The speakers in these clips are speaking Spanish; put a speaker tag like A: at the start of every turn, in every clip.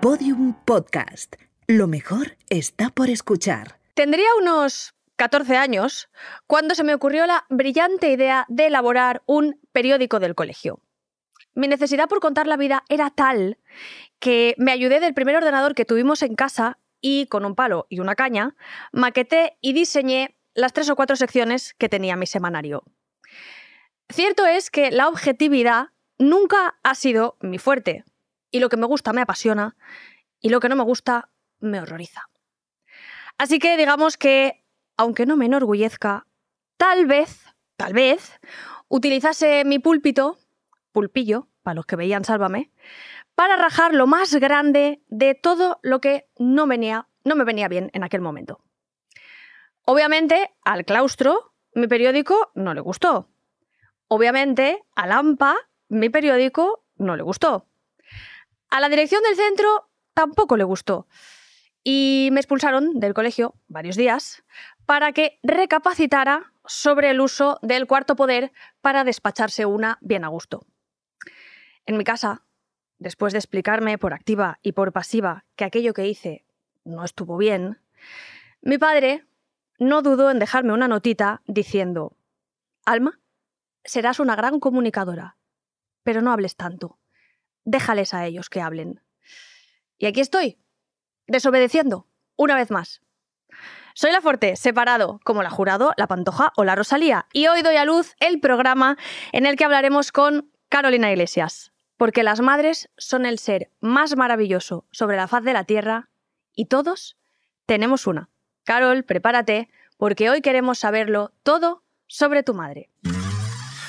A: Podium Podcast. Lo mejor está por escuchar.
B: Tendría unos 14 años cuando se me ocurrió la brillante idea de elaborar un periódico del colegio. Mi necesidad por contar la vida era tal que me ayudé del primer ordenador que tuvimos en casa y con un palo y una caña maqueté y diseñé las tres o cuatro secciones que tenía mi semanario. Cierto es que la objetividad nunca ha sido mi fuerte, y lo que me gusta me apasiona, y lo que no me gusta me horroriza. Así que digamos que, aunque no me enorgullezca, tal vez, tal vez, utilizase mi púlpito, pulpillo, para los que veían Sálvame, para rajar lo más grande de todo lo que no, venía, no me venía bien en aquel momento. Obviamente, al claustro, mi periódico no le gustó. Obviamente, a Lampa, mi periódico no le gustó. A la dirección del centro tampoco le gustó. Y me expulsaron del colegio varios días para que recapacitara sobre el uso del cuarto poder para despacharse una bien a gusto. En mi casa, después de explicarme por activa y por pasiva que aquello que hice no estuvo bien, mi padre no dudó en dejarme una notita diciendo, Alma, serás una gran comunicadora, pero no hables tanto. Déjales a ellos que hablen. Y aquí estoy, desobedeciendo, una vez más. Soy la Forte, separado, como la Jurado, la Pantoja o la Rosalía, y hoy doy a luz el programa en el que hablaremos con Carolina Iglesias, porque las madres son el ser más maravilloso sobre la faz de la Tierra y todos tenemos una. Carol, prepárate, porque hoy queremos saberlo todo sobre tu madre.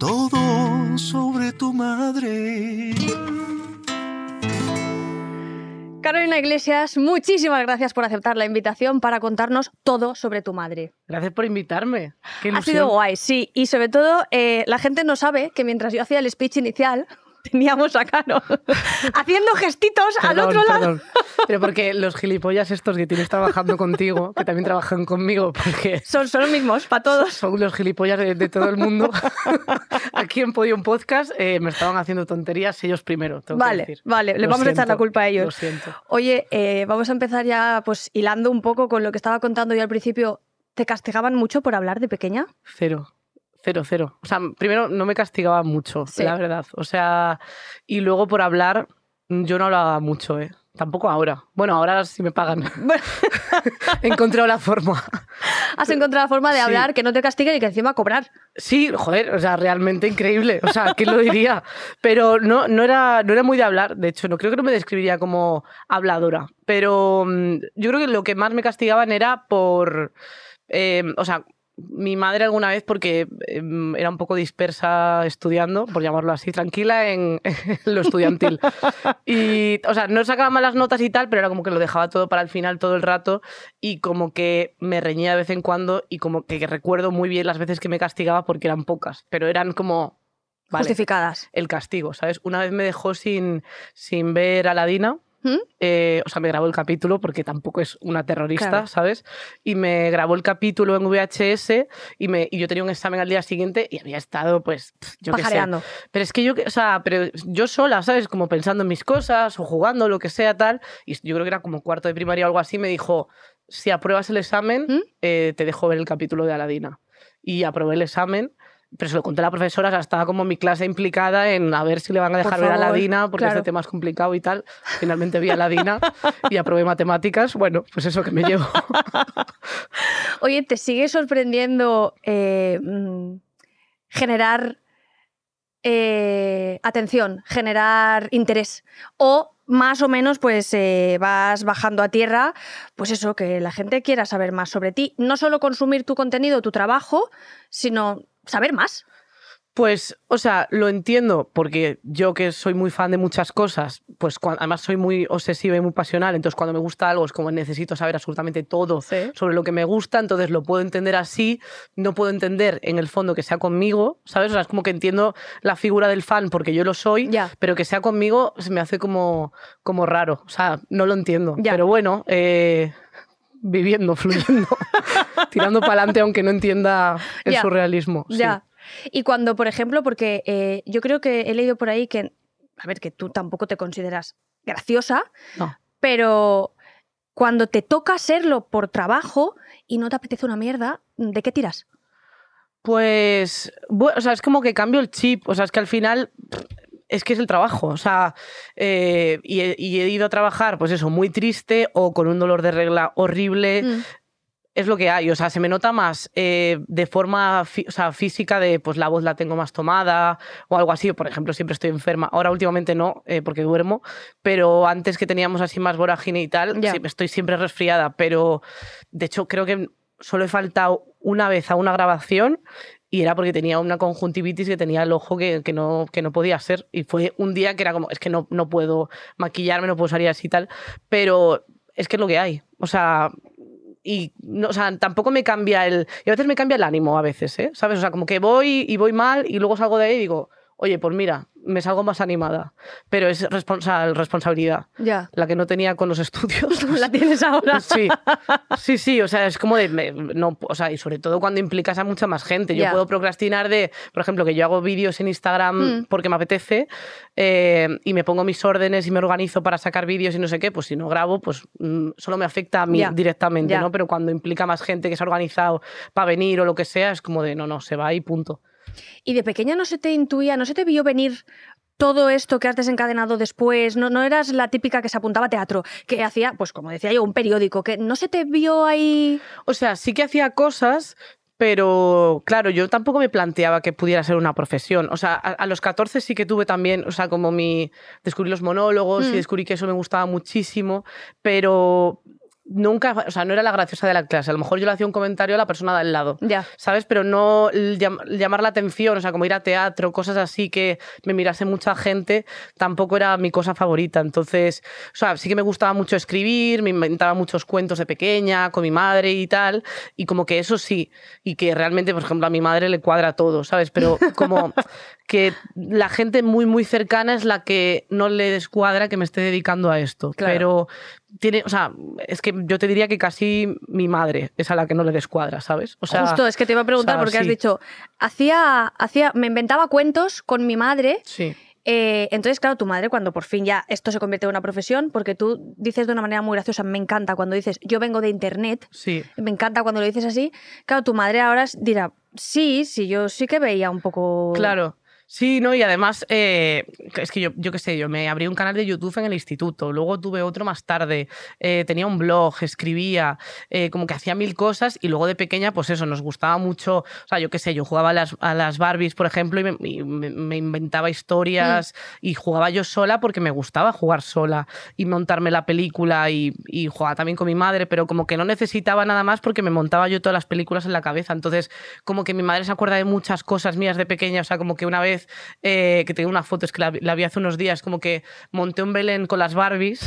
C: todo sobre tu madre.
B: Carolina Iglesias, muchísimas gracias por aceptar la invitación para contarnos todo sobre tu madre.
D: Gracias por invitarme. Qué
B: ha sido guay, sí. Y sobre todo, eh, la gente no sabe que mientras yo hacía el speech inicial, teníamos a Caro haciendo gestitos al
D: Perdón,
B: otro lado.
D: Pero porque los gilipollas estos que tienes trabajando contigo, que también trabajan conmigo, porque
B: Son, son los mismos, para todos.
D: son los gilipollas de, de todo el mundo, aquí en Podium Podcast eh, me estaban haciendo tonterías ellos primero, tengo que
B: Vale,
D: decir.
B: vale, le
D: Lo
B: vamos a echar la culpa a ellos.
D: Lo siento.
B: Oye, eh, vamos a empezar ya, pues hilando un poco con lo que estaba contando yo al principio. ¿Te castigaban mucho por hablar de pequeña?
D: Cero. Cero, cero. O sea, primero no me castigaba mucho,
B: Sí.
D: la verdad. O sea, y luego por hablar, yo no hablaba mucho, ¿eh? Tampoco ahora. Bueno, ahora sí me pagan.
B: Bueno,
D: He encontrado la forma.
B: has encontrado la forma de
D: Sí.
B: hablar que no te castiguen y que encima cobrar.
D: Sí, joder, o sea, realmente increíble. O sea, ¿quién lo diría? Pero no, no, era, no era muy de hablar. De hecho, no creo que no me describiría como habladora. Pero mm, yo creo que lo que más me castigaban era por. eh, o sea, mi madre alguna vez, porque eh, era un poco dispersa estudiando, por llamarlo así, tranquila en, en lo estudiantil. Y, o sea, no sacaba malas notas y tal, pero era como que lo dejaba todo para el final todo el rato y como que me reñía de vez en cuando y como que recuerdo muy bien las veces que me castigaba porque eran pocas, pero eran como... Vale,
B: Justificadas.
D: el castigo, ¿sabes? Una vez me dejó sin, sin ver Aladina,
B: ¿Mm?
D: eh, o sea, me grabó el capítulo porque tampoco es una terrorista,
B: Claro.
D: ¿sabes? Y me grabó el capítulo en VHS y, me, y yo tenía un examen al día siguiente y había estado, pues, yo qué sé. Pero es que yo, o sea, pero yo sola, ¿sabes? Como pensando en mis cosas o jugando, lo que sea, tal. Y yo creo que era como cuarto de primaria o algo así, me dijo, si apruebas el examen,
B: ¿Mm?
D: eh, te dejo ver el capítulo de Aladina. Y aprobé el examen. Pero se lo conté a la profesora, o sea, estaba como mi clase implicada en a ver si le van a
B: Por
D: dejar ver a
B: favor,
D: Aladina, porque
B: claro.
D: este tema es complicado y tal. Finalmente vi a Aladina y aprobé matemáticas. Bueno, pues eso que me llevo.
B: Oye, ¿te sigue sorprendiendo eh, mm, generar eh, atención, generar interés? O más o menos, pues eh, vas bajando a tierra, pues eso, que la gente quiera saber más sobre ti. No solo consumir tu contenido, tu trabajo, sino saber más.
D: Pues, o sea, lo entiendo porque yo que soy muy fan de muchas cosas, pues cuan- además soy muy obsesiva y muy pasional, entonces cuando me gusta algo es como necesito saber absolutamente todo
B: Sí.
D: sobre lo que me gusta, entonces lo puedo entender así, no puedo entender en el fondo que sea conmigo, ¿sabes? O sea, es como que entiendo la figura del fan porque yo lo soy, pero que sea conmigo se me hace como, como raro, o sea, no lo entiendo.
B: Ya.
D: Pero bueno, eh, viviendo, fluyendo, tirando para adelante aunque no entienda el
B: Ya.
D: surrealismo. sí.
B: Ya. Y cuando, por ejemplo, porque eh, yo creo que he leído por ahí que, a ver, que tú tampoco te consideras graciosa,
D: No.
B: pero cuando te toca serlo por trabajo y no te apetece una mierda, ¿de qué tiras?
D: Pues, bueno, o sea, es como que cambio el chip. O sea, es que al final es que es el trabajo. O sea, eh, y, he, y he ido a trabajar, pues eso, muy triste o con un dolor de regla horrible.
B: Mm.
D: Es lo que hay. O sea, se me nota más eh, de forma o sea, física, de pues la voz la tengo más tomada o algo así. Por ejemplo, siempre estoy enferma. Ahora últimamente no, eh, porque duermo. Pero antes que teníamos así más vorágine y tal, sí, estoy siempre resfriada. Pero de hecho, creo que solo he faltado una vez a una grabación y era porque tenía una conjuntivitis que tenía el ojo que, que no, que no podía ser. Y fue un día que era como, es que no, no puedo maquillarme, no puedo salir así y tal. Pero es que es lo que hay. O sea, y no, o sea, tampoco me cambia el. Y a veces me cambia el ánimo, a veces, ¿eh? ¿Sabes? O sea, como que voy y voy mal y luego salgo de ahí y digo, oye, pues mira, me salgo más animada. Pero es responsa- responsabilidad.
B: Ya.
D: La que no tenía con los estudios. pues,
B: La tienes ahora.
D: Sí, sí, sí, o sea, es como de, me- no, o sea, y sobre todo cuando implicas a mucha más gente. Yo
B: Ya.
D: puedo procrastinar de, por ejemplo, que yo hago vídeos en Instagram
B: Mm.
D: porque me apetece eh, y me pongo mis órdenes y me organizo para sacar vídeos y no sé qué, pues si no grabo, pues mm, solo me afecta a mí
B: Ya.
D: directamente,
B: Ya.
D: ¿no? Pero cuando implica más gente que se ha organizado para venir o lo que sea, es como de, no, no, se va y punto.
B: Y de pequeña no se te intuía, no se te vio venir todo esto que has desencadenado después, no, no eras la típica que se apuntaba a teatro, que hacía, pues como decía yo, un periódico, que no se te vio ahí...
D: O sea, sí que hacía cosas, pero claro, yo tampoco me planteaba que pudiera ser una profesión. O sea, a, a los 14 sí que tuve también, o sea, como mi. Descubrí los monólogos
B: Mm.
D: y descubrí que eso me gustaba muchísimo, pero nunca, o sea, no era la graciosa de la clase. A lo mejor yo le hacía un comentario a la persona de al lado.
B: Ya.
D: ¿Sabes? Pero no llam- llamar la atención, o sea, como ir a teatro, cosas así que me mirase mucha gente, tampoco era mi cosa favorita. Entonces, o sea, sí que me gustaba mucho escribir, me inventaba muchos cuentos de pequeña, con mi madre y tal, y como que eso sí, y que realmente, por ejemplo, a mi madre le cuadra todo, ¿sabes? Pero como que la gente muy, muy cercana es la que no le descuadra que me esté dedicando a esto.
B: Claro.
D: Pero tiene, o sea, es que yo te diría que casi mi madre es a la que no le descuadra, ¿sabes? O sea,
B: Justo, es que te iba a preguntar
D: o sea,
B: porque has dicho, hacía, hacía, me inventaba cuentos con mi madre.
D: Sí.
B: eh, entonces, claro, tu madre, cuando por fin ya esto se convierte en una profesión, porque tú dices de una manera muy graciosa, me encanta cuando dices, yo vengo de internet,
D: Sí.
B: me encanta cuando lo dices así. Claro, tu madre ahora dirá, sí, sí, yo sí que veía un poco.
D: Claro. Sí, no, y además, eh, es que yo, yo qué sé, yo me abrí un canal de YouTube en el instituto, luego tuve otro más tarde, eh, tenía un blog, escribía, eh, como que hacía mil cosas y luego de pequeña, pues eso, nos gustaba mucho, o sea, yo qué sé, yo jugaba a las, a las Barbies, por ejemplo, y me, y me- me inventaba historias y jugaba yo sola porque me gustaba jugar sola y montarme la película y, y jugaba también con mi madre, pero como que no necesitaba nada más porque me montaba yo todas las películas en la cabeza, entonces como que mi madre se acuerda de muchas cosas mías de pequeña, o sea, como que una vez eh, que tengo una foto, es que la, vi- la vi hace unos días, como que monté un Belén con las Barbies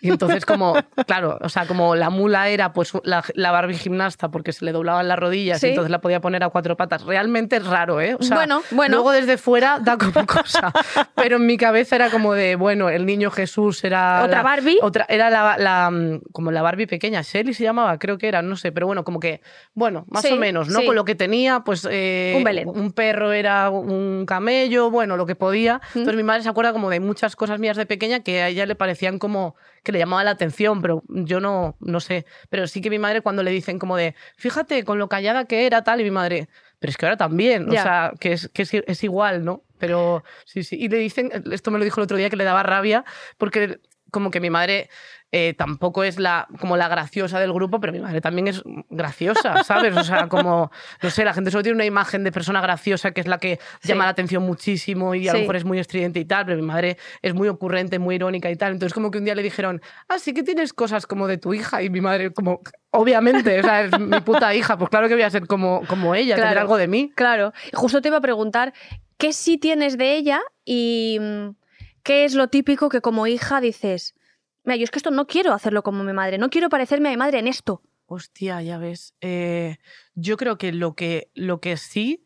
D: y entonces como, claro, o sea, como la mula era pues la, la Barbie gimnasta porque se le doblaban las rodillas
B: Sí.
D: y entonces la podía poner a cuatro patas. Realmente es raro, ¿eh? O sea,
B: Bueno, bueno.
D: Luego desde fuera da como cosa, pero en mi cabeza era como de, bueno, el niño Jesús era...
B: ¿Otra
D: la-
B: Barbie?
D: Otra, era la, la, mm, como la Barbie pequeña, Shelly se llamaba, creo que era, no sé, pero bueno, como que, bueno, más
B: Sí,
D: o menos, ¿no?
B: sí.
D: Con lo que tenía, pues... eh,
B: Un Belén.
D: Un perro era un camello, bueno, lo que podía. Entonces mi madre se acuerda como de muchas cosas mías de pequeña que a ella le parecían como que le llamaba la atención, pero yo no, no sé. Pero sí que mi madre cuando le dicen como de, fíjate con lo callada que era tal, y mi madre, pero es que ahora también, o sea, que, es, que es, es igual, ¿no? Pero sí, sí. Y le dicen, esto me lo dijo el otro día, que le daba rabia, porque como que mi madre eh, tampoco es la, como la graciosa del grupo, pero mi madre también es graciosa, ¿sabes? O sea, como, no sé, la gente solo tiene una imagen de persona graciosa que es la que
B: Sí.
D: llama la atención muchísimo y a
B: Sí.
D: lo mejor es muy estridente y tal, pero mi madre es muy ocurrente, muy irónica y tal. Entonces como que un día le dijeron, ah, sí que tienes cosas como de tu hija y mi madre como, obviamente, o sea, es mi puta hija, pues claro que voy a ser como, como ella,
B: Claro.
D: tener algo de mí.
B: Claro. Justo te iba a preguntar qué sí tienes de ella y mm, qué es lo típico que como hija dices, mira, yo es que esto no quiero hacerlo como mi madre, no quiero parecerme a mi madre en esto.
D: Hostia, ya ves. Eh, yo creo que lo que, lo que sí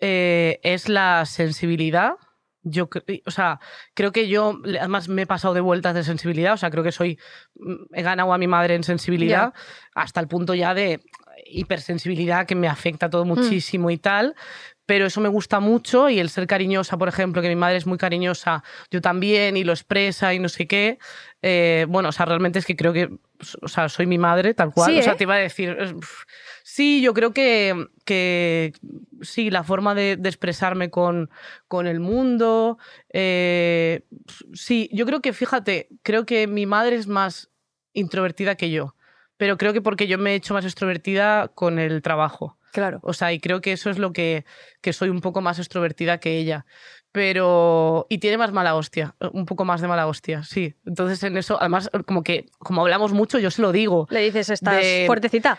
D: eh, es la sensibilidad. Yo, o sea, creo que yo, además me he pasado de vueltas de sensibilidad, o sea, creo que soy, mm, he ganado a mi madre en sensibilidad hasta el punto ya de hipersensibilidad que me afecta todo muchísimo y tal, pero eso me gusta mucho y el ser cariñosa, por ejemplo, que mi madre es muy cariñosa, yo también y lo expresa y no sé qué, eh, bueno, o sea, realmente es que creo que, o sea, soy mi madre tal cual,
B: Sí,
D: o sea,
B: ¿eh?
D: te iba a decir, pf, sí, yo creo que, que sí, la forma de, de expresarme con, con el mundo, eh, sí, yo creo que, fíjate, creo que mi madre es más introvertida que yo, pero creo que porque yo me he hecho más extrovertida con el trabajo.
B: Claro.
D: O sea, y creo que eso es lo que, que soy un poco más extrovertida que ella. Pero. Y tiene más mala hostia, un poco más de mala hostia, sí. Entonces, en eso, además, como que, como hablamos mucho, yo se lo digo.
B: Le dices, estás
D: De-
B: fuertecita.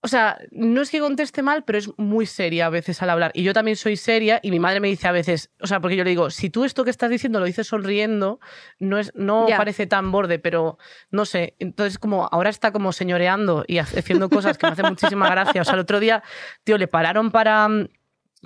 D: O sea, no es que conteste mal, pero es muy seria a veces al hablar. Y yo también soy seria y mi madre me dice a veces, o sea, porque yo le digo, si tú esto que estás diciendo lo dices sonriendo, no, es, no parece tan borde, pero no sé. Entonces, como ahora está como señoreando y haciendo cosas que me hacen muchísima gracia. O sea, el otro día, tío, le pararon para, mm,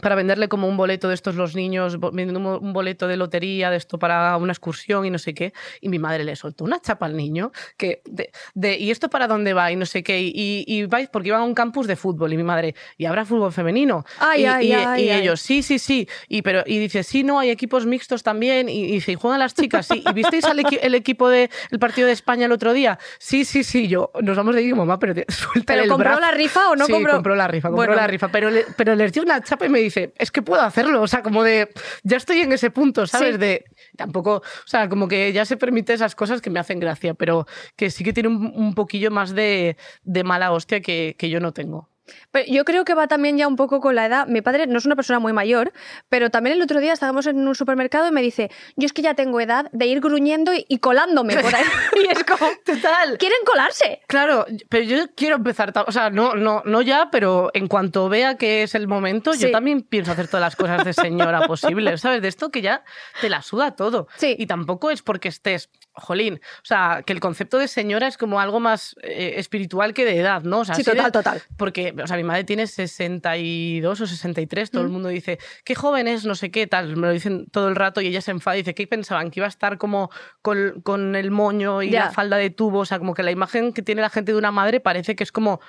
D: para venderle como un boleto de estos los niños, vendiendo un boleto de lotería, de esto para una excursión y no sé qué. Y mi madre le soltó una chapa al niño que de, de, ¿y esto para dónde va? Y no sé qué. Y, y, vais porque iban a un campus de fútbol. Y mi madre, ¿y habrá fútbol femenino?
B: Ay,
D: y,
B: ay,
D: y-
B: ay,
D: y ellos, sí, sí, sí. Y, pero, y dice, sí, no, hay equipos mixtos también. Y, dice, ¿y juegan las chicas? Sí. ¿Y visteis al equi- el equipo del partido de España el otro día? Sí, sí, sí. Yo, nos vamos de como, mamá, pero suéltale
B: ¿Pero
D: el
B: compró
D: brazo".
B: la rifa o no
D: sí,
B: compró?
D: compró la rifa, compró
B: Bueno.
D: la rifa. Pero, le- pero les dio una chapa y me dice, es que puedo hacerlo. O sea, como de, ya estoy en ese punto, ¿sabes?
B: Sí.
D: De, tampoco, o sea, como que ya se permite esas cosas que me hacen gracia, pero que sí que tiene un, un poquillo más de, de mala hostia que, que yo no tengo.
B: Pero yo creo que va también ya un poco con la edad. Mi padre no es una persona muy mayor, pero también el otro día estábamos en un supermercado y me dice, yo es que ya tengo edad de ir gruñendo y, y colándome por ahí. y es como,
D: Total.
B: quieren colarse.
D: Claro, pero yo quiero empezar, o sea, no, no, no ya, pero en cuanto vea que es el momento, yo también pienso hacer todas las cosas de señora posibles, ¿sabes? De esto que ya te la suda todo.
B: Sí.
D: Y tampoco es porque estés, jolín, o sea, que el concepto de señora es como algo más eh, espiritual que de edad, ¿no? O sea,
B: Sí,
D: de-
B: total, total.
D: Porque, o sea, mi madre tiene 62 o 63, todo el
B: Mm.
D: mundo dice, qué joven es, no sé qué, tal, me lo dicen todo el rato y ella se enfada y dice, ¿qué pensaban? Que iba a estar como con, con el moño y la falda de tubo, o sea, como que la imagen que tiene la gente de una madre parece que es como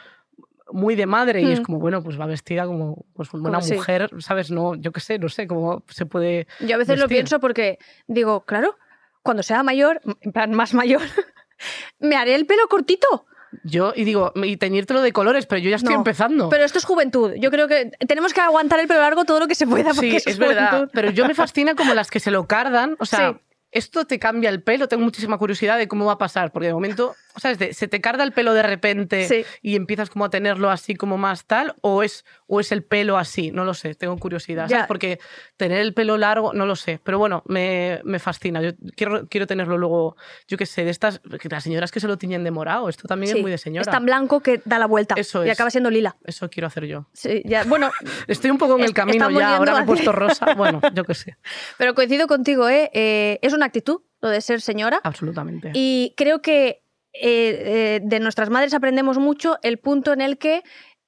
D: muy de madre y es
B: Mm.
D: como, bueno, pues va vestida como pues, una
B: Como sí.
D: mujer, ¿sabes? No, yo qué sé, no sé cómo se puede...
B: Yo a veces lo pienso porque digo, claro, cuando sea mayor, en plan más mayor, me haré el pelo cortito.
D: Yo, y digo, y teñírtelo de colores, pero yo ya estoy
B: No,
D: empezando.
B: Pero esto es juventud. Yo creo que tenemos que aguantar el pelo largo todo lo que se pueda porque
D: Sí,
B: eso
D: es verdad.
B: juventud.
D: Pero yo me fascina como las que se lo cardan. O sea,
B: Sí.
D: Esto te cambia el pelo. Tengo muchísima curiosidad de cómo va a pasar. Porque de momento, ¿sabes? De- se te carga el pelo de repente
B: Sí.
D: y empiezas como a tenerlo así como más tal. O es, o es el pelo así. No lo sé. Tengo curiosidad.
B: Ya.
D: ¿sabes? Porque tener el pelo largo, no lo sé. Pero bueno, me, me fascina. Yo quiero, quiero tenerlo luego, yo qué sé, de estas. Las señoras que se lo tiñen de morado. Esto también
B: Sí,
D: es muy de señora.
B: Es tan blanco que da la vuelta
D: Eso
B: y
D: es.
B: acaba siendo lila.
D: Eso quiero hacer yo.
B: Sí, ya, bueno,
D: Estoy un poco en el camino ya. Ahora me he puesto rosa. Bueno, yo qué sé.
B: pero coincido contigo, ¿eh? Eh, es una actitud lo de ser señora.
D: Absolutamente.
B: Y creo que eh, eh, de nuestras madres aprendemos mucho el punto en el que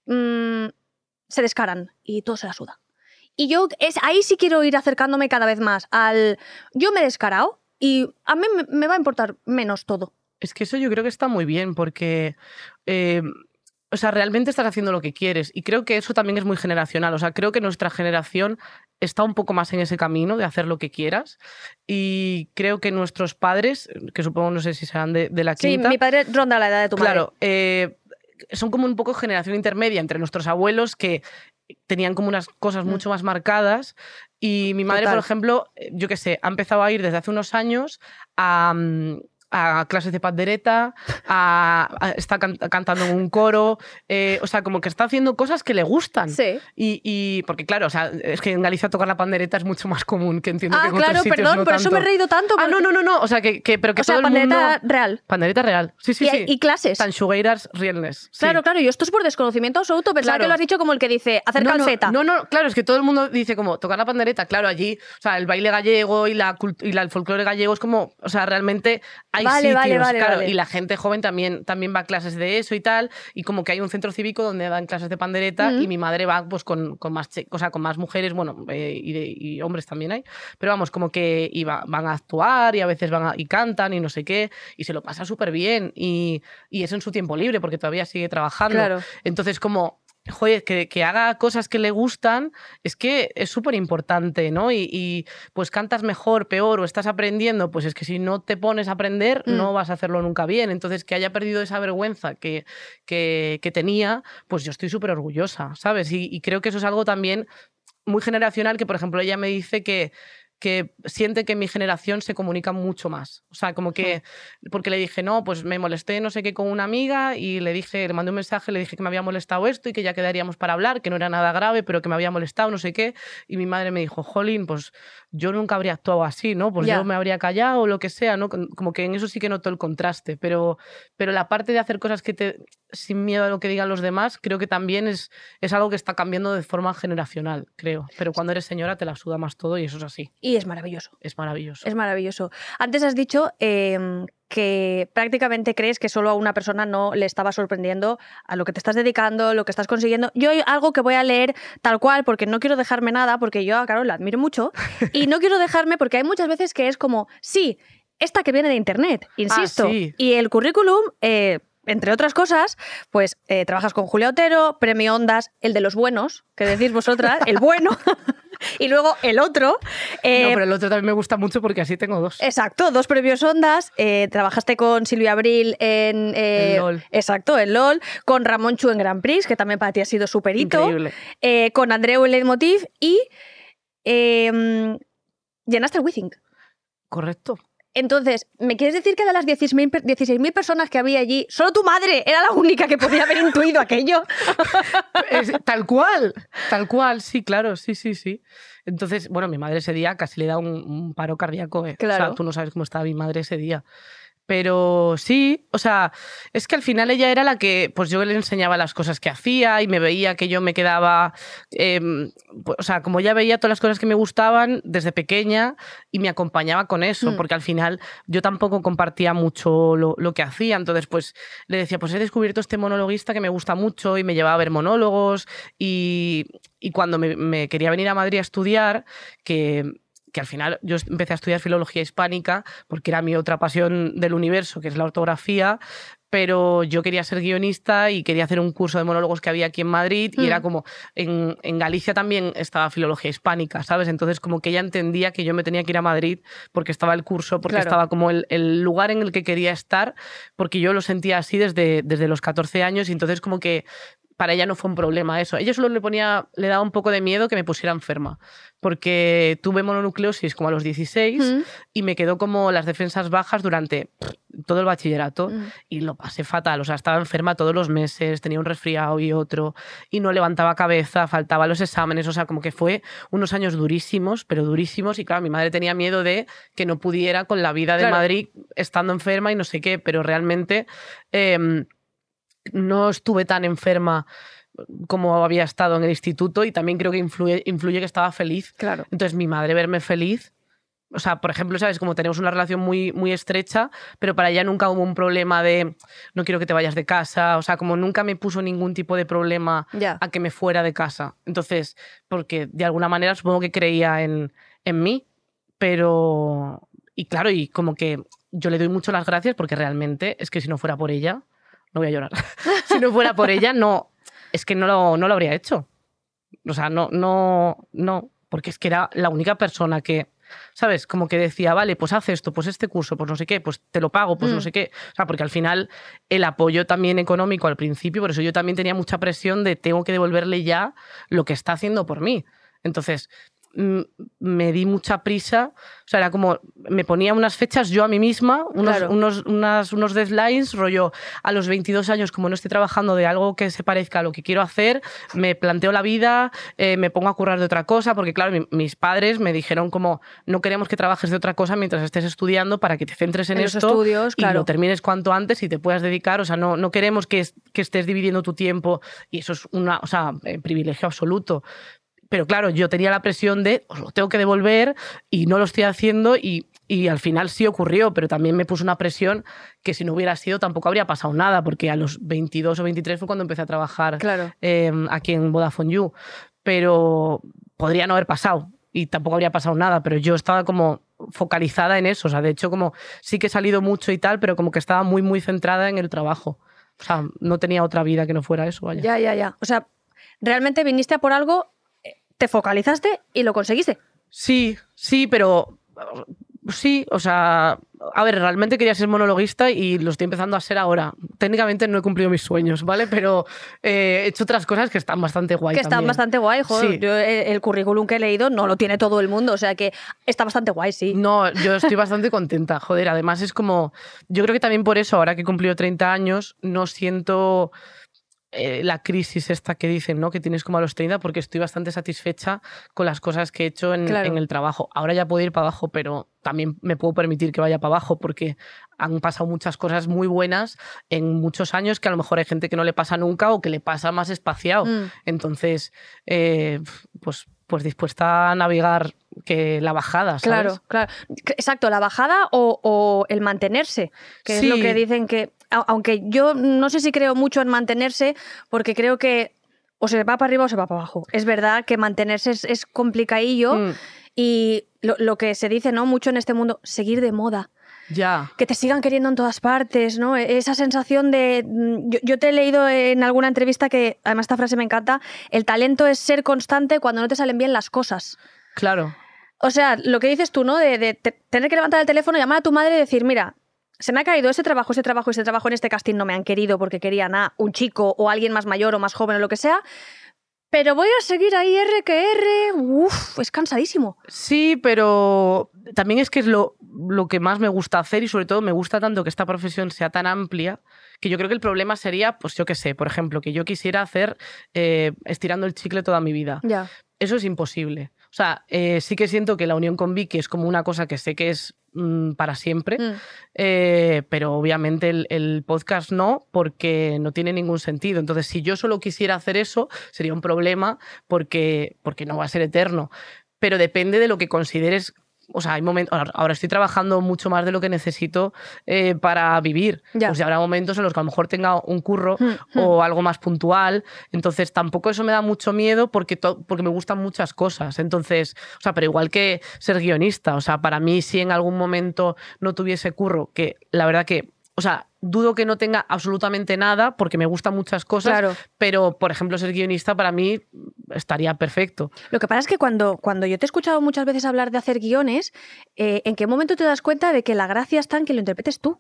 B: mm, se descaran y todo se la suda. Y yo es, ahí sí quiero ir acercándome cada vez más al... Yo me he descarado y a mí me, me va a importar menos todo.
D: Es que eso yo creo que está muy bien porque, eh, o sea, realmente estás haciendo lo que quieres y creo que eso también es muy generacional. O sea, creo que nuestra generación está un poco más en ese camino de hacer lo que quieras y creo que nuestros padres, que supongo no sé si serán de, de la
B: Sí,
D: quinta,
B: mi padre ronda la edad de tu
D: claro, eh, son como un poco generación intermedia entre nuestros abuelos que tenían como unas cosas
B: Mm.
D: mucho más marcadas y mi madre,
B: Total.
D: por ejemplo, eh, yo qué sé, ha empezado a ir desde hace unos años a, mm, a clases de pandereta, a, a- está can- cantando en un coro, eh, o sea, como que está haciendo cosas que le gustan.
B: Sí.
D: Y, y- porque claro, o sea, es que en Galicia tocar la pandereta es mucho más común que entiendo que
B: Ah,
D: en otros
B: claro,
D: sitios
B: perdón,
D: no
B: por eso me he reído tanto.
D: Ah, no, no, no, no, o sea, que, que- pero que
B: O sea,
D: todo el
B: pandereta
D: mundo...
B: real.
D: Pandereta real, sí, sí,
B: y,
D: sí.
B: y clases.
D: Tanxugueiras realness. sí.
B: Claro, claro, y esto es por desconocimiento absoluto. Pensaba
D: Claro.
B: que lo has dicho como el que dice hacer
D: no,
B: calceta.
D: No, no, no, claro, es que todo el mundo dice como tocar la pandereta, claro, allí, o sea, el baile gallego y, la, y la- el folclore gallego es como, o sea, realmente hay
B: Vale,
D: sitios,
B: vale, vale,
D: claro,
B: vale.
D: y la gente joven también, también va a clases de eso y tal, y como que hay un centro cívico donde dan clases de pandereta
B: Ujú.
D: y mi madre va pues con, con más, o sea, con más mujeres, bueno, eh, y, de- y hombres también hay, pero vamos, como que iba- van a actuar y a veces van a- y cantan y no sé qué, y se lo pasa súper bien, y, y es en su tiempo libre porque todavía sigue trabajando.
B: Claro.
D: Entonces, como, joder, que, que haga cosas que le gustan, es que es súper importante, ¿no? Y, y, pues cantas mejor, peor o estás aprendiendo, pues es que si no te pones a aprender,
B: Mm.
D: no vas a hacerlo nunca bien. Entonces, que haya perdido esa vergüenza que, que, que tenía, pues yo estoy súper orgullosa, ¿sabes? Y, y creo que eso es algo también muy generacional, que por ejemplo ella me dice que que siente que mi generación se comunica mucho más. O sea, como que, porque le dije, no, pues me molesté no sé qué con una amiga y le dije, le mandé un mensaje, le dije que me había molestado esto y que ya quedaríamos para hablar, que no era nada grave, pero que me había molestado, no sé qué. Y mi madre me dijo, Jolín, pues yo nunca habría actuado así, ¿no? Pues
B: Ya.
D: yo me habría callado o lo que sea, ¿no? Como que en eso sí que noto el contraste, pero, pero la parte de hacer cosas que te, sin miedo a lo que digan los demás, creo que también es, es algo que está cambiando de forma generacional, creo. Pero cuando eres señora te la suda más todo y eso es así.
B: Y es maravilloso.
D: Es maravilloso.
B: Es maravilloso. Antes has dicho em, que prácticamente crees que solo a una persona no le estaba sorprendiendo a lo que te estás dedicando, lo que estás consiguiendo. Yo hay algo que voy a leer tal cual porque no quiero dejarme nada, porque yo a Carol la admiro mucho y no quiero dejarme porque hay muchas veces que es como, sí, esta que viene de internet, insisto.
D: sí.
B: Y el currículum... eh, entre otras cosas, pues eh, trabajas con Julia Otero, Premio Ondas, el de los buenos, que decís vosotras, el bueno, y luego el otro. eh,
D: no, pero el otro también me gusta mucho porque así tengo dos.
B: Exacto, dos premios Ondas. eh, trabajaste con Silvia Abril en. eh,
D: En LOL.
B: Exacto, en LOL. Con Ramón Chu en Grand Prix, que también para ti ha sido súper hito.
D: Increíble.
B: eh, con Andreu en Leitmotiv y. eh, llenaste el Withing.
D: Correcto.
B: Entonces, ¿me quieres decir que de las 16.000 per- 16.000 personas que había allí, solo tu madre era la única que podía haber intuido aquello?
D: Es- tal cual, tal cual, sí, claro, sí, sí, sí. Entonces, bueno, mi madre ese día casi le da un, un paro cardíaco. eh. O
B: Claro.
D: sea, tú no sabes cómo estaba mi madre ese día. Pero sí, o sea, es que al final ella era la que, pues yo le enseñaba las cosas que hacía y me veía que yo me quedaba, em, pues, o sea, como ella veía todas las cosas que me gustaban desde pequeña y me acompañaba con eso,
B: Mm.
D: porque al final yo tampoco compartía mucho lo, lo que hacía, entonces pues le decía, pues he descubierto este monologuista que me gusta mucho y me llevaba a ver monólogos y, y cuando me, me quería venir a Madrid a estudiar, que que al final yo empecé a estudiar filología hispánica porque era mi otra pasión del universo, que es la ortografía, pero yo quería ser guionista y quería hacer un curso de monólogos que había aquí en Madrid y
B: Mm.
D: era como, en, en Galicia también estaba filología hispánica, ¿sabes? Entonces como que ella entendía que yo me tenía que ir a Madrid porque estaba el curso, porque
B: Claro.
D: estaba como el, el lugar en el que quería estar, porque yo lo sentía así desde, desde los 14 años y entonces como que para ella no fue un problema eso. Ella solo le ponía, le daba un poco de miedo que me pusiera enferma, porque tuve mononucleosis como a los 16
B: Mm.
D: y me quedó como las defensas bajas durante todo el bachillerato
B: Mm.
D: y lo pasé fatal. O sea, estaba enferma todos los meses, tenía un resfriado y otro, y no levantaba cabeza, faltaba los exámenes. O sea, como que fue unos años durísimos, pero durísimos. Y claro, mi madre tenía miedo de que no pudiera con la vida de
B: Claro.
D: Madrid estando enferma y no sé qué, pero realmente em, no estuve tan enferma como había estado en el instituto y también creo que influye, influye que estaba feliz.
B: Claro.
D: Entonces, mi madre verme feliz. O sea, por ejemplo, ¿sabes? Como tenemos una relación muy, muy estrecha, pero para ella nunca hubo un problema de no quiero que te vayas de casa. O sea, como nunca me puso ningún tipo de problema
B: Ya.
D: a que me fuera de casa. Entonces, porque de alguna manera supongo que creía en, en mí, pero. Y claro, y como que yo le doy mucho las gracias porque realmente es que si no fuera por ella, no voy a llorar. si no fuera por ella, no. Es que no lo, no lo habría hecho. O sea, no, no, no. Porque es que era la única persona que. ¿Sabes? Como que decía, vale, pues haz esto, pues este curso, pues no sé qué, pues te lo pago, pues
B: Mm.
D: no sé qué. O sea, porque al final el apoyo también económico al principio, por eso yo también tenía mucha presión de tengo que devolverle ya lo que está haciendo por mí. Entonces, mm, me di mucha prisa. O sea, era como, me ponía unas fechas yo a mí misma, unos,
B: Claro.
D: unos, unas- unos deadlines, rollo, a los 22 años, como no estoy trabajando de algo que se parezca a lo que quiero hacer, me planteo la vida, eh, me pongo a currar de otra cosa, porque claro, mi- mis padres me dijeron como, no queremos que trabajes de otra cosa mientras estés estudiando para que te centres en,
B: En
D: esto
B: estudios,
D: y
B: claro.
D: lo termines cuanto antes y te puedas dedicar. O sea, no, no queremos que, es- que estés dividiendo tu tiempo y eso es una, o sea, eh, privilegio absoluto. Pero claro, yo tenía la presión de, os lo tengo que devolver y no lo estoy haciendo y, y al final sí ocurrió, pero también me puso una presión que si no hubiera sido tampoco habría pasado nada, porque a los 22 o 23 fue cuando empecé a trabajar
B: Claro.
D: eh, aquí en Vodafone You, pero podría no haber pasado y tampoco habría pasado nada, pero yo estaba como focalizada en eso, o sea, de hecho como sí que he salido mucho y tal, pero como que estaba muy, muy centrada en el trabajo. O sea, no tenía otra vida que no fuera eso, vaya.
B: Ya, ya, ya. O sea, realmente viniste a por algo, te focalizaste y lo conseguiste.
D: Sí, sí, pero sí, o sea, a ver, realmente quería ser monologuista y lo estoy empezando a ser ahora. Técnicamente no he cumplido mis sueños, ¿vale? Pero eh, he hecho otras cosas que están bastante guay
B: que están
D: también.
B: bastante guay, joder.
D: Sí.
B: Yo, eh, el currículum que he leído no lo tiene todo el mundo, o sea que está bastante guay, sí.
D: No, yo estoy bastante contenta, joder. Además es como, yo creo que también por eso, ahora que he cumplido 30 años, no siento eh, la crisis esta que dicen, ¿no? Que tienes como a los 30, porque estoy bastante satisfecha con las cosas que he hecho en,
B: Claro.
D: en el trabajo. Ahora ya puedo ir para abajo, pero también me puedo permitir que vaya para abajo porque han pasado muchas cosas muy buenas en muchos años que a lo mejor hay gente que no le pasa nunca o que le pasa más espaciado.
B: Mm.
D: Entonces, eh, pues, pues dispuesta a navegar que la bajada, ¿sabes?
B: Claro, claro. Exacto, la bajada o, o el mantenerse, que es lo que dicen que, aunque yo no sé si creo mucho en mantenerse, porque creo que o se va para arriba o se va para abajo. Es verdad que mantenerse es, es complicadillo
D: Mm,
B: y lo, lo que se dice no mucho en este mundo, seguir de moda.
D: ya.
B: que te sigan queriendo en todas partes, ¿no? Esa sensación de... mm, Yo, yo te he leído en alguna entrevista que, además esta frase me encanta, el talento es ser constante cuando no te salen bien las cosas.
D: Claro.
B: O sea, lo que dices tú, ¿no? De, de te- tener que levantar el teléfono, llamar a tu madre y decir, mira, se me ha caído ese trabajo, ese trabajo, ese trabajo en este casting no me han querido porque querían a un chico o alguien más mayor o más joven o lo que sea, pero voy a seguir ahí R que R, uff, es cansadísimo.
D: Sí, pero también es que es lo, lo que más me gusta hacer y sobre todo me gusta tanto que esta profesión sea tan amplia que yo creo que el problema sería, pues yo qué sé, por ejemplo, que yo quisiera hacer eh, estirando el chicle toda mi vida.
B: Ya.
D: Eso es imposible. O sea, eh, sí que siento que la unión con Vicky es como una cosa que sé que es mm, para siempre,
B: Mm.
D: eh, pero obviamente el, el podcast no, porque no tiene ningún sentido. Entonces, si yo solo quisiera hacer eso, sería un problema porque, porque no va a ser eterno. Pero depende de lo que consideres. O sea, hay momentos. Ahora, estoy trabajando mucho más de lo que necesito eh, para vivir.
B: Ya.
D: Pues ya habrá momentos en los que a lo mejor tenga un curro
B: Mm, mm.
D: o algo más puntual. Entonces, tampoco eso me da mucho miedo porque, porque me gustan muchas cosas. Entonces, o sea, pero igual que ser guionista. O sea, para mí, si en algún momento no tuviese curro, que la verdad que. O sea, dudo que no tenga absolutamente nada porque me gustan muchas cosas,
B: Claro.
D: pero por ejemplo ser guionista para mí estaría perfecto.
B: Lo que pasa es que cuando, cuando yo te he escuchado muchas veces hablar de hacer guiones, eh, ¿en qué momento te das cuenta de que la gracia está en que lo interpretes tú?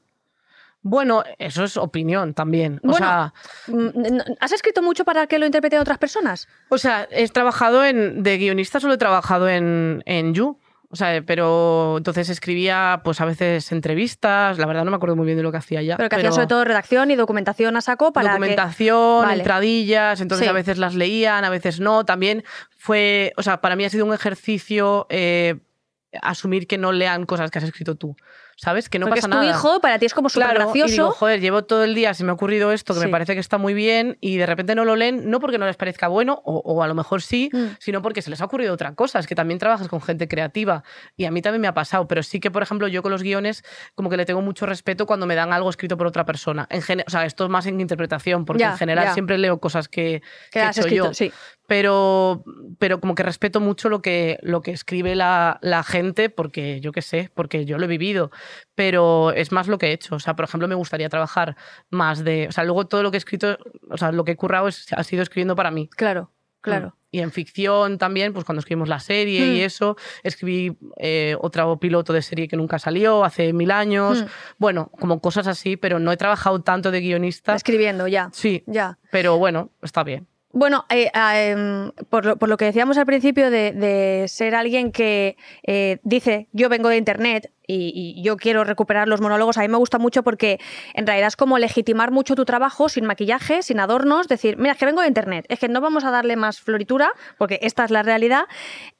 D: Bueno, eso es opinión también. O
B: Bueno,
D: sea,
B: Mm, ¿Has escrito mucho para que lo interpreten otras personas?
D: O sea, he trabajado en. De guionista solo he trabajado en, en You. O sea, pero entonces escribía, pues a veces entrevistas. La verdad no me acuerdo muy bien de lo que hacía ya.
B: Pero que hacías sobre todo redacción y documentación a saco para que...
D: documentación,
B: Vale.
D: entradillas, entonces
B: Sí.
D: a veces las leían, a veces no. También fue, o sea, para mí ha sido un ejercicio eh, asumir que no lean cosas que has escrito tú, ¿sabes? Que no
B: porque
D: pasa
B: es tu
D: nada.
B: hijo, para ti es como súper
D: Claro,
B: gracioso.
D: y digo, joder, llevo todo el día, se me ha ocurrido esto que
B: Sí.
D: me parece que está muy bien y de repente no lo leen, no porque no les parezca bueno, o, o a lo mejor sí,
B: Mm.
D: sino porque se les ha ocurrido otra cosa. Es que también trabajas con gente creativa y a mí también me ha pasado, pero sí que, por ejemplo, yo con los guiones como que le tengo mucho respeto cuando me dan algo escrito por otra persona. En gene- o sea, esto es más en interpretación, porque
B: Ya,
D: en general
B: ya.
D: siempre leo cosas que,
B: que
D: que he hecho
B: escrito,
D: yo
B: sí.
D: pero, pero como que respeto mucho lo que, lo que escribe la, la gente, porque yo qué sé, porque yo lo he vivido, pero es más lo que he hecho. O sea, por ejemplo, me gustaría trabajar más de. O sea, luego todo lo que he escrito, o sea, lo que he currado es- ha sido escribiendo para mí.
B: Claro, claro.
D: Mm. Y en ficción también, pues cuando escribimos la serie y
B: Mm.
D: eso, escribí eh, otro piloto de serie que nunca salió hace mil años.
B: Mm.
D: Bueno, como cosas así, pero no he trabajado tanto de guionista.
B: Escribiendo, ya.
D: Sí,
B: Ya.
D: pero bueno, está bien.
B: Bueno, eh, eh, por, lo, por, lo, que decíamos al principio de, de ser alguien que eh, dice yo vengo de Internet y, y, yo quiero recuperar los monólogos, a mí me gusta mucho porque en realidad es como legitimar mucho tu trabajo sin maquillaje, sin adornos, decir, mira, es que vengo de Internet, es que no vamos a darle más floritura porque esta es la realidad.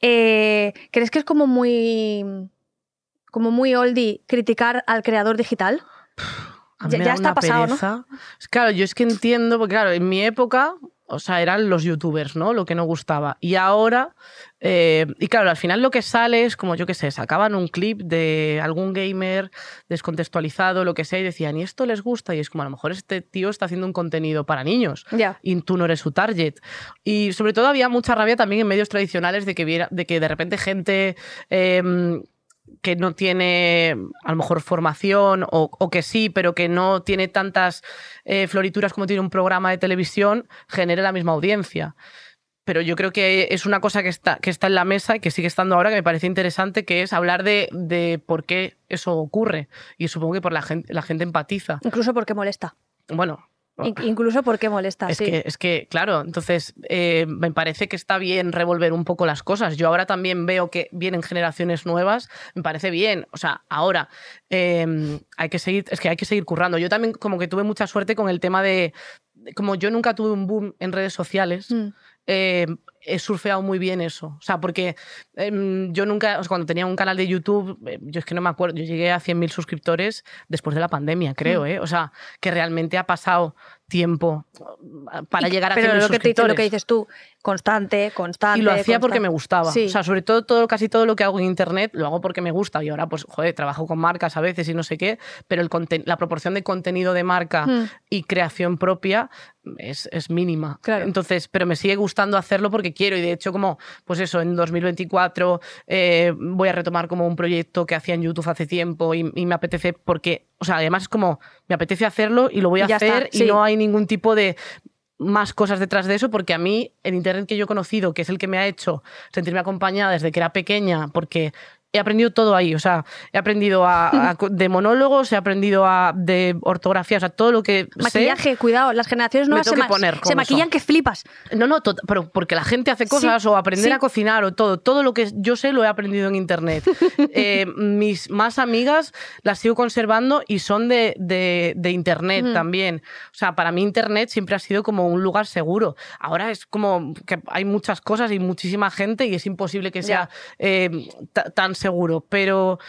B: Eh, ¿Crees que es como muy, como muy oldie criticar al creador digital?
D: ya, ya está pasado, pereza. ¿no? Claro, yo es que entiendo, porque claro, en mi época o sea, eran los youtubers, ¿no? Lo que no gustaba. Y ahora, eh, y claro, al final lo que sale es como, yo qué sé, sacaban un clip de algún gamer descontextualizado, lo que sea, y decían, ¿y esto les gusta? Y es como, a lo mejor este tío está haciendo un contenido para niños.
B: Yeah.
D: Y tú no eres su target. Y sobre todo había mucha rabia también en medios tradicionales de que, viera, de, que de repente gente... Eh, que no tiene a lo mejor formación o, o, que sí, pero que no tiene tantas eh, florituras como tiene un programa de televisión, genere la misma audiencia. Pero yo creo que es una cosa que está, que está en la mesa y que sigue estando ahora, que me parece interesante, que es hablar de, de por qué eso ocurre. Y supongo que por la gente, la gente empatiza.
B: Incluso porque molesta.
D: Bueno,
B: Incluso porque molesta,
D: es
B: sí.
D: Que, es que, claro, entonces eh, me parece que está bien revolver un poco las cosas. Yo ahora también veo que vienen generaciones nuevas, me parece bien. O sea, ahora eh, hay que seguir, es que hay que seguir currando. Yo también como que tuve mucha suerte con el tema de, como yo nunca tuve un boom en redes sociales, mm. eh, he surfeado muy bien eso. O sea, porque eh, yo nunca, o sea, cuando tenía un canal de YouTube, eh, yo es que no me acuerdo, yo llegué a 100.000 suscriptores después de la pandemia, creo, mm. ¿eh? O sea, que realmente ha pasado tiempo para
B: y,
D: llegar a
B: pero
D: 100.000
B: lo
D: suscriptores.
B: que, te, lo que dices tú, constante, constante.
D: Y lo hacía
B: constante.
D: porque me gustaba.
B: Sí.
D: O sea, sobre todo, todo, casi todo lo que hago en internet lo hago porque me gusta. Y ahora, pues, joder, trabajo con marcas a veces y no sé qué, pero el la proporción de contenido de marca
B: Mm.
D: y creación propia es, es mínima.
B: Claro.
D: Entonces, pero me sigue gustando hacerlo porque quiero. Y de hecho, como, pues eso, en 2024 eh, voy a retomar como un proyecto que hacía en YouTube hace tiempo y, y me apetece porque, o sea, además es como, me apetece hacerlo y lo voy a
B: ya
D: hacer
B: está,
D: y no hay ningún tipo de más cosas detrás de eso, porque a mí el Internet que yo he conocido, que es el que me ha hecho sentirme acompañada desde que era pequeña, porque he aprendido todo ahí, o sea, he aprendido a, a, de monólogos, he aprendido a, de ortografía, o sea, todo lo que
B: Maquillaje,
D: sé,
B: cuidado, las generaciones nuevas se,
D: poner
B: se maquillan que flipas.
D: No, no, pero porque la gente hace cosas
B: sí,
D: o aprender
B: sí.
D: a cocinar o todo, todo lo que yo sé lo he aprendido en internet. eh, mis más amigas las sigo conservando y son de, de, de internet
B: Mm.
D: también. O sea, para mí internet siempre ha sido como un lugar seguro. Ahora es como que hay muchas cosas y muchísima gente y es imposible que sea eh, tan seguro, pero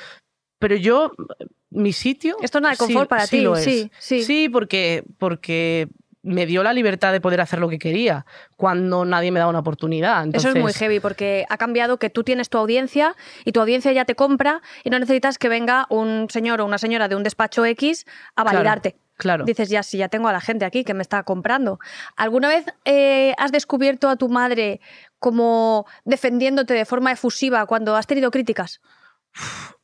D: pero yo, mi sitio.
B: Esto es nada de confort
D: sí,
B: para
D: sí
B: ti,
D: lo es.
B: sí, sí.
D: Sí, porque, porque me dio la libertad de poder hacer lo que quería cuando nadie me daba una oportunidad. Entonces...
B: Eso es muy heavy porque ha cambiado que tú tienes tu audiencia y tu audiencia ya te compra y no necesitas que venga un señor o una señora de un despacho X a validarte.
D: Claro. Claro.
B: Dices, ya, si ya tengo a la gente aquí que me está comprando. ¿Alguna vez eh, has descubierto a tu madre como defendiéndote de forma efusiva cuando has tenido críticas?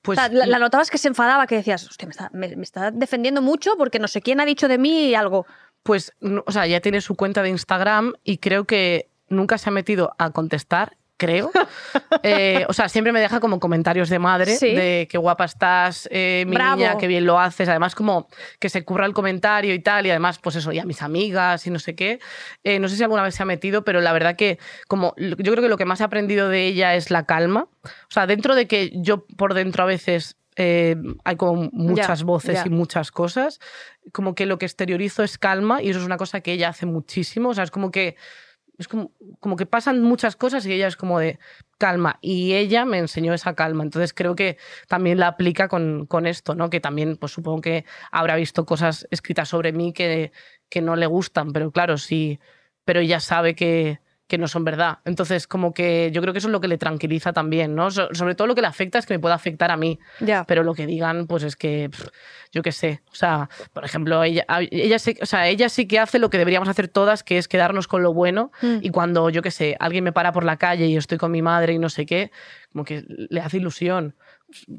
D: Pues,
B: o sea, la, la, notabas que se enfadaba, que decías, hostia, me está, me, me está defendiendo mucho porque no sé quién ha dicho de mí algo.
D: Pues, o sea, ya tiene su cuenta de Instagram y creo que nunca se ha metido a contestar creo. Eh, o sea, siempre me deja como comentarios de madre,
B: sí.
D: de qué guapa estás, eh, mi
B: Bravo.
D: niña, qué bien lo haces. Además, como que se curra el comentario y tal. Y además, pues eso, y a mis amigas y no sé qué. Eh, no sé si alguna vez se ha metido, pero la verdad que como yo creo que lo que más he aprendido de ella es la calma. O sea, dentro de que yo por dentro a veces eh, hay como muchas
B: Ya,
D: voces
B: ya.
D: y muchas cosas, como que lo que exteriorizo es calma y eso es una cosa que ella hace muchísimo. O sea, es como que es como, como que pasan muchas cosas y ella es como de calma. Y ella me enseñó esa calma. Entonces creo que también la aplica con, con esto, ¿no? Que también, pues supongo que habrá visto cosas escritas sobre mí que, que no le gustan, pero claro, sí. Pero ella sabe que, que no son verdad. Entonces, como que yo creo que eso es lo que le tranquiliza también, ¿no? So sobre todo lo que le afecta es que me pueda afectar a mí.
B: Ya.
D: Pero lo que digan, pues es que, pff, yo qué sé. O sea, por ejemplo, ella, ella, sí, o sea, ella sí que hace lo que deberíamos hacer todas, que es quedarnos con lo bueno.
B: Mm.
D: Y cuando, yo qué sé, alguien me para por la calle y estoy con mi madre y no sé qué, como que le hace ilusión.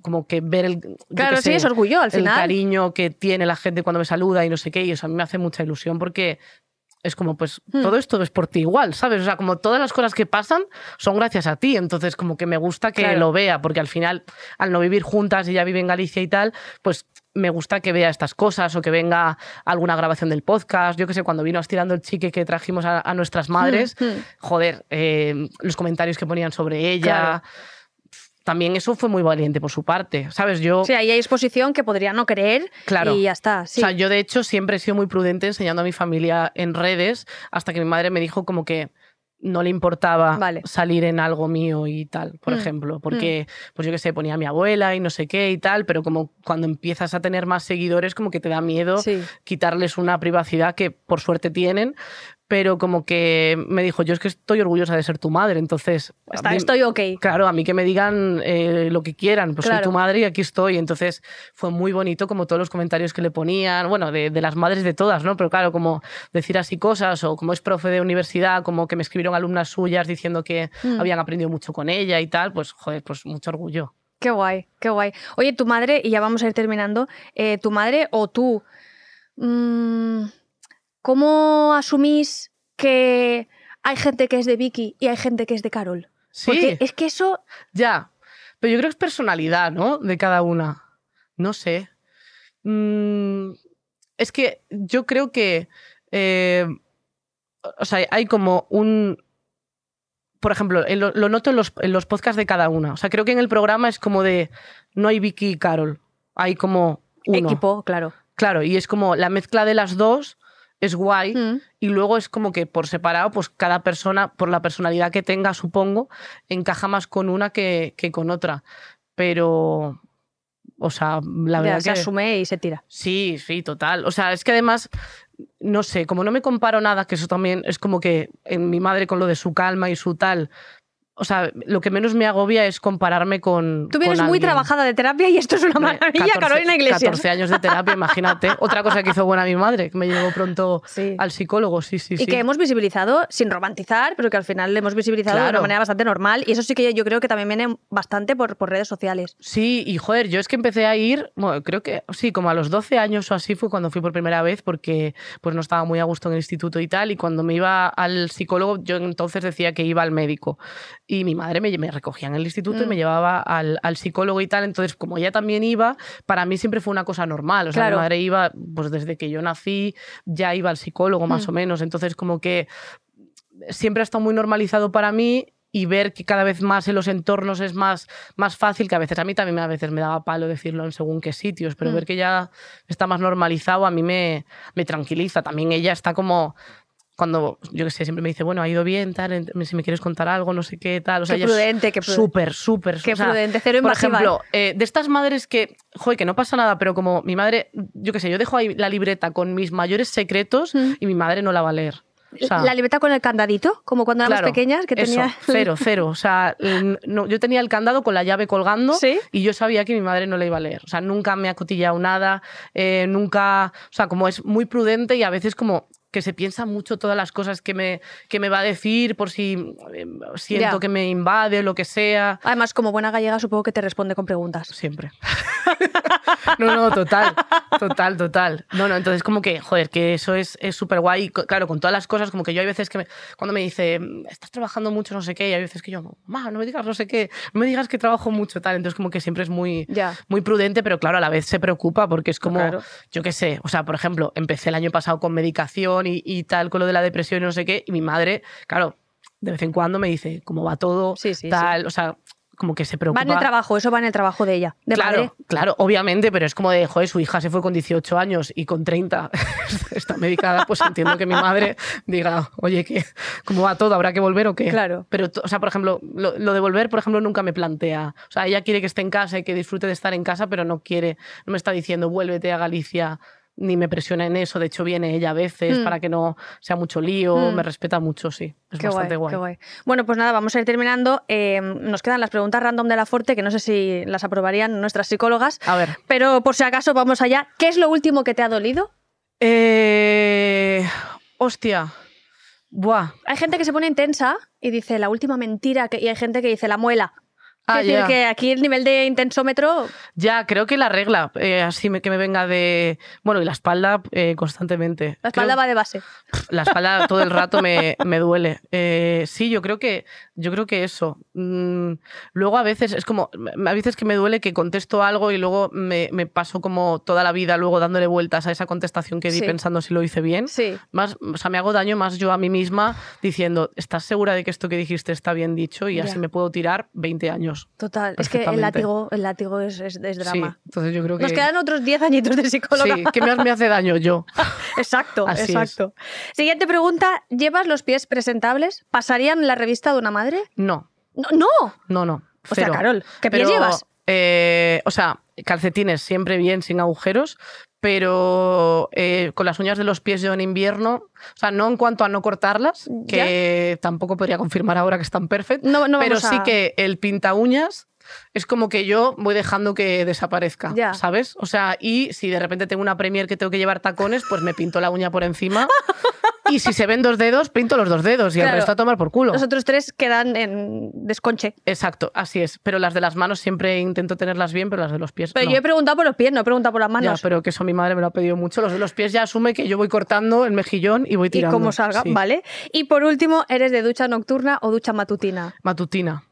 D: Como que ver el,
B: Claro, sí,
D: sé,
B: es orgullo al
D: el
B: final.
D: cariño que tiene la gente cuando me saluda y no sé qué. Y eso a mí me hace mucha ilusión porque es como, pues,
B: Hmm.
D: todo esto es por ti igual, ¿sabes? O sea, como todas las cosas que pasan son gracias a ti. Entonces, como que me gusta que
B: Claro.
D: lo vea, porque al final, al no vivir juntas y ya vive en Galicia y tal, pues me gusta que vea estas cosas o que venga alguna grabación del podcast. Yo que sé, cuando vino estirando el chique que trajimos a, a nuestras madres,
B: Hmm, hmm.
D: joder, eh, los comentarios que ponían sobre ella.
B: Claro.
D: También eso fue muy valiente por su parte, ¿sabes? Yo,
B: Sí, ahí hay exposición que podría no creer
D: Claro.
B: y ya está. Sí.
D: o sea, yo de hecho siempre he sido muy prudente enseñando a mi familia en redes hasta que mi madre me dijo como que no le importaba
B: Vale.
D: salir en algo mío y tal, por
B: Mm,
D: ejemplo, porque pues yo que sé, ponía a mi abuela y no sé qué y tal, pero como cuando empiezas a tener más seguidores como que te da miedo
B: Sí.
D: quitarles una privacidad que por suerte tienen, pero como que me dijo, yo es que estoy orgullosa de ser tu madre, entonces...
B: Está,
D: mí-
B: estoy ok.
D: Claro, a mí que me digan eh, lo que quieran, pues soy tu madre y aquí estoy. Entonces fue muy bonito como todos los comentarios que le ponían, bueno, de, de las madres de todas, ¿no? Pero claro, como decir así cosas o como es profe de universidad, como que me escribieron alumnas suyas diciendo que
B: Mm.
D: habían aprendido mucho con ella y tal, pues joder, pues mucho orgullo.
B: Qué guay, qué guay. Oye, tu madre, y ya vamos a ir terminando, eh, tu madre o tú, mm, ¿cómo asumís que hay gente que es de Vicky y hay gente que es de Carol?
D: Sí,
B: Porque es que eso,
D: ya. Pero yo creo que es personalidad, ¿no? De cada una. No sé. Mm, es que yo creo que. eh, o sea, hay como un. Por ejemplo, lo noto en los, en los podcasts de cada una. O sea, creo que en el programa es como de. No hay Vicky y Carol. Hay como uno.
B: equipo, claro.
D: Claro, y es como la mezcla de las dos es guay.
B: Mm.
D: Y luego es como que por separado, pues cada persona, por la personalidad que tenga, supongo, encaja más con una que, que con otra. Pero, o sea, la verdad
B: se
D: que...
B: asume y se tira.
D: Sí, sí, total. O sea, es que además, no sé, como no me comparo nada, que eso también es como que en mi madre con lo de su calma y su tal... O sea, lo que menos me agobia es compararme con.
B: Tú vienes
D: con
B: muy trabajada de terapia y esto es una maravilla,
D: 14
B: Carolina Iglesias.
D: 14 años de terapia, imagínate. Otra cosa que hizo buena mi madre, que me llevó pronto
B: Sí.
D: al psicólogo, sí, sí,
B: Y
D: sí.
B: que hemos visibilizado, sin romantizar, pero que al final le hemos visibilizado de una manera bastante normal. Y eso sí que yo creo que también viene bastante por, por redes sociales.
D: Sí, y joder, yo es que empecé a ir, bueno, creo que sí, como a los 12 años o así fue cuando fui por primera vez porque pues no estaba muy a gusto en el instituto y tal, y cuando me iba al psicólogo yo entonces decía que iba al médico y mi madre me, me recogía en el instituto y
B: Mm.
D: me llevaba al, al psicólogo y tal, entonces como ella también iba, para mí siempre fue una cosa normal, o sea,
B: Claro.
D: mi madre iba, pues desde que yo nací ya iba al psicólogo más
B: Mm.
D: o menos, entonces como que siempre ha estado muy normalizado para mí y ver que cada vez más en los entornos es más, más fácil, que a veces a mí también me- a veces me daba palo decirlo en según qué sitios, pero
B: Mm.
D: ver que ya está más normalizado a mí me, me tranquiliza. También ella está como cuando, yo qué sé, siempre me dice, bueno, ha ido bien, tal, si me quieres contar algo, no sé qué, tal. O sea,
B: Qué prudente, qué prudente.
D: Súper, súper.
B: Qué
D: o sea,
B: prudente, cero
D: Por
B: invasiva,
D: ejemplo, eh, de estas madres que, joder, que no pasa nada, pero como mi madre, yo qué sé, yo dejo ahí la libreta con mis mayores secretos
B: Mm.
D: y mi madre no la va a leer. O sea,
B: la libreta con el candadito, como cuando éramos
D: Claro,
B: pequeñas, que
D: eso,
B: tenía.
D: cero, cero. O sea, no, yo tenía el candado con la llave colgando
B: ¿Sí?
D: y yo sabía que mi madre no le iba a leer. O sea, nunca me ha cotillado nada, eh, nunca. O sea, como es muy prudente y a veces como que se piensa mucho todas las cosas que me, que me va a decir por si eh, siento
B: Ya.
D: que me invade o lo que sea.
B: Además, como buena gallega, supongo que te responde con preguntas.
D: Siempre. no, no, total, total, total. No, no, entonces como que, joder, que eso es súper guay. Y, co- Claro, con todas las cosas, como que yo hay veces que me- cuando me dice, estás trabajando mucho, no sé qué, y hay veces que yo, ma, no me digas no sé qué, no me digas que trabajo mucho, tal. Entonces como que siempre es muy,
B: Ya.
D: muy prudente, pero claro, a la vez se preocupa porque es como,
B: Claro.
D: yo qué sé, o sea, por ejemplo, empecé el año pasado con medicación y, y tal, con lo de la depresión y no sé qué, y mi madre, claro, de vez en cuando me dice cómo va todo,
B: Sí, sí,
D: tal, o sea, como que se preocupa.
B: Va en el trabajo, eso va en el trabajo de ella. De
D: claro,
B: madre.
D: claro, obviamente, pero es como de, joder, su hija se fue con 18 años y con 30 está medicada, pues entiendo que mi madre diga, oye, ¿qué? ¿cómo va todo? ¿Habrá que volver o qué?
B: Claro.
D: Pero, o sea, por ejemplo, lo, lo de volver, por ejemplo, nunca me plantea. O sea, ella quiere que esté en casa y que disfrute de estar en casa, pero no quiere, no me está diciendo, vuélvete a Galicia, ni me presiona en eso. De hecho, viene ella a veces
B: Mm.
D: para que no sea mucho lío,
B: Mm.
D: me respeta mucho, sí. Es
B: Qué
D: bastante
B: guay,
D: guay.
B: qué guay. Bueno, pues nada, vamos a ir terminando. Eh, nos quedan las preguntas random de la Forte, que no sé si las aprobarían nuestras psicólogas.
D: A ver.
B: Pero por si acaso, vamos allá. ¿Qué es lo último que te ha dolido?
D: Eh, hostia. Buah.
B: Hay gente que se pone intensa y dice la última mentira, que, y hay gente que dice la muela.
D: Ah,
B: es decir,
D: ya.
B: que aquí el nivel de intensómetro.
D: Ya, creo que la regla, eh, así me- que me venga de. Bueno, y la espalda eh, constantemente.
B: La espalda
D: Creo-
B: va de base.
D: La espalda todo el rato me, me duele. Eh, sí, yo creo que, yo creo que eso. Mm, luego a veces es como, a veces que me duele que contesto algo y luego me, me paso como toda la vida luego dándole vueltas a esa contestación que di
B: Sí.
D: pensando si lo hice bien.
B: Sí.
D: Más, o sea, me hago daño más yo a mí misma diciendo, ¿estás segura de que esto que dijiste está bien dicho? Y
B: Ya.
D: así me puedo tirar 20 años.
B: Total. Es que el látigo, el látigo es, es- es drama.
D: Sí, entonces yo creo que...
B: Nos quedan otros 10 añitos de psicóloga.
D: Sí, que más me hace daño yo.
B: Exacto,
D: Así es.
B: exacto. Siguiente pregunta. ¿Llevas los pies presentables? ¿Pasarían la revista de una madre?
D: No,
B: No, no.
D: no, no.
B: O sea. Carol, ¿qué pies
D: Pero,
B: llevas?
D: eh, o sea, calcetines siempre bien, sin agujeros, pero eh, con las uñas de los pies yo en invierno, o sea, no en cuanto a no cortarlas, que tampoco podría confirmar ahora que están perfect,
B: No, no
D: pero
B: vamos
D: sí
B: a-
D: que el pinta uñas es como que yo voy dejando que desaparezca,
B: Ya.
D: ¿sabes? O sea, y si de repente tengo una premier que tengo que llevar tacones, pues me pinto la uña por encima. y si se ven dos dedos, pinto los dos dedos y
B: Claro.
D: el resto a tomar por culo.
B: Los otros tres quedan en desconche.
D: Exacto, así es. Pero las de las manos siempre intento tenerlas bien, pero las de los pies
B: Pero
D: no.
B: yo he preguntado por los pies, no he preguntado por las
D: Ya,
B: manos.
D: pero que eso mi madre me lo ha pedido mucho. Los de los pies ya asume que yo voy cortando el mejillón y voy
B: y
D: tirando.
B: como salga,
D: Sí.
B: ¿vale? Y por último, ¿eres de ducha nocturna o ducha matutina?
D: Matutina.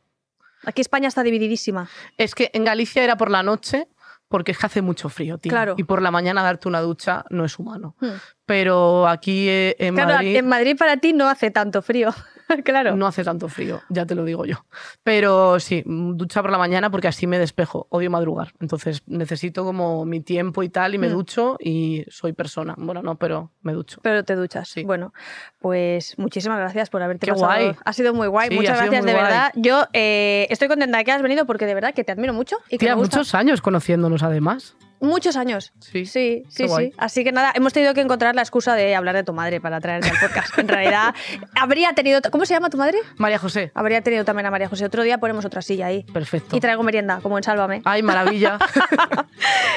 B: Aquí España está divididísima.
D: Es que en Galicia era por la noche porque es que hace mucho frío, tío.
B: Claro.
D: Y por la mañana darte una ducha no es humano.
B: Hmm.
D: Pero aquí eh, en
B: Claro,
D: Madrid
B: en Madrid para ti no hace tanto frío. claro.
D: no hace tanto frío, ya te lo digo yo. Pero sí, mm, ducha por la mañana porque así me despejo. Odio madrugar. Entonces necesito como mi tiempo y tal y me
B: Hmm.
D: ducho y soy persona. Bueno, no, pero me ducho.
B: Pero te duchas.
D: Sí.
B: Bueno, pues muchísimas gracias por haberte
D: Qué
B: pasado.
D: guay.
B: Ha sido muy guay.
D: Sí,
B: Muchas gracias, de
D: guay.
B: verdad. Yo eh, estoy contenta de que has venido porque de verdad que te admiro mucho y que
D: Tía,
B: me gusta.
D: muchos años conociéndonos además.
B: Muchos años.
D: Sí.
B: Sí, sí, sí. Así que nada, hemos tenido que encontrar la excusa de hablar de tu madre para traerte al podcast. En realidad, habría tenido. ¿Cómo se llama tu madre?
D: María José.
B: Habría tenido también a María José. Otro día ponemos otra silla ahí.
D: Perfecto.
B: Y traigo merienda, como en Sálvame.
D: Ay, maravilla.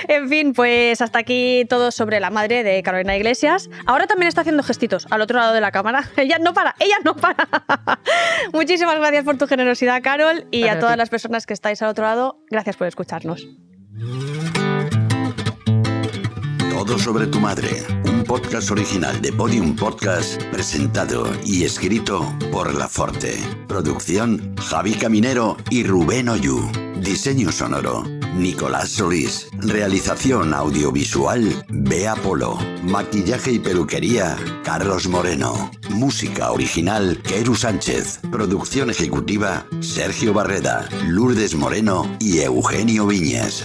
B: En fin, pues hasta aquí todo sobre la madre de Carolina Iglesias. Ahora también está haciendo gestitos al otro lado de la cámara. Ella no para, ella no para. Muchísimas gracias por tu generosidad, Carol. Y
D: Gracias
B: a todas las personas que estáis al otro lado, gracias por escucharnos.
E: Todo sobre tu madre, un podcast original de Podium Podcast, presentado y escrito por La Forte. Producción Javi Caminero y Rubén Oyu. Diseño sonoro Nicolás Solís. Realización audiovisual Bea Polo. Maquillaje y peluquería Carlos Moreno. Música original Keru Sánchez. Producción ejecutiva Sergio Barreda, Lourdes Moreno y Eugenio Viñas.